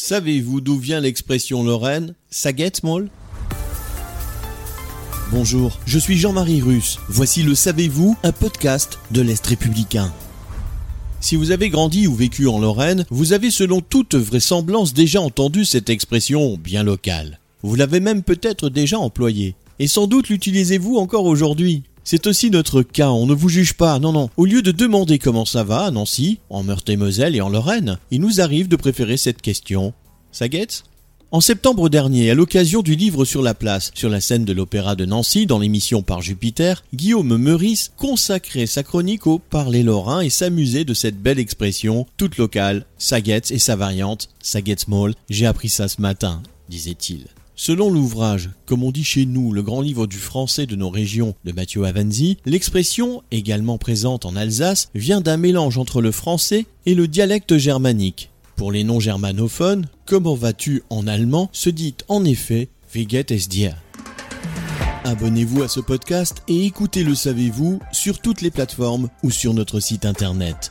Savez-vous d'où vient l'expression lorraine? Saguette molle Bonjour, je suis Jean-Marie Russe. Voici le Savez-vous, un podcast de l'Est républicain. Si vous avez grandi ou vécu en Lorraine, vous avez selon toute vraisemblance déjà entendu cette expression bien locale. Vous l'avez même peut-être déjà employée. Et sans doute l'utilisez-vous encore aujourd'hui. C'est aussi notre cas, on ne vous juge pas, non non. Au lieu de demander comment ça va à Nancy, en Meurthe-et-Moselle et en Lorraine, il nous arrive de préférer cette question. Ça en septembre dernier, à l'occasion du livre sur la place, sur la scène de l'Opéra de Nancy, dans l'émission Par Jupiter, Guillaume Meurice consacrait sa chronique au parler lorrain et s'amusait de cette belle expression, toute locale, saguette et sa variante, saguette small, j'ai appris ça ce matin, disait-il. Selon l'ouvrage, comme on dit chez nous, le grand livre du français de nos régions de Mathieu Avanzi, l'expression, également présente en Alsace, vient d'un mélange entre le français et le dialecte germanique. Pour les non-germanophones, comment vas-tu en allemand se dit en effet Wie geht es dir? Abonnez-vous à ce podcast et écoutez Le Savez-vous sur toutes les plateformes ou sur notre site internet.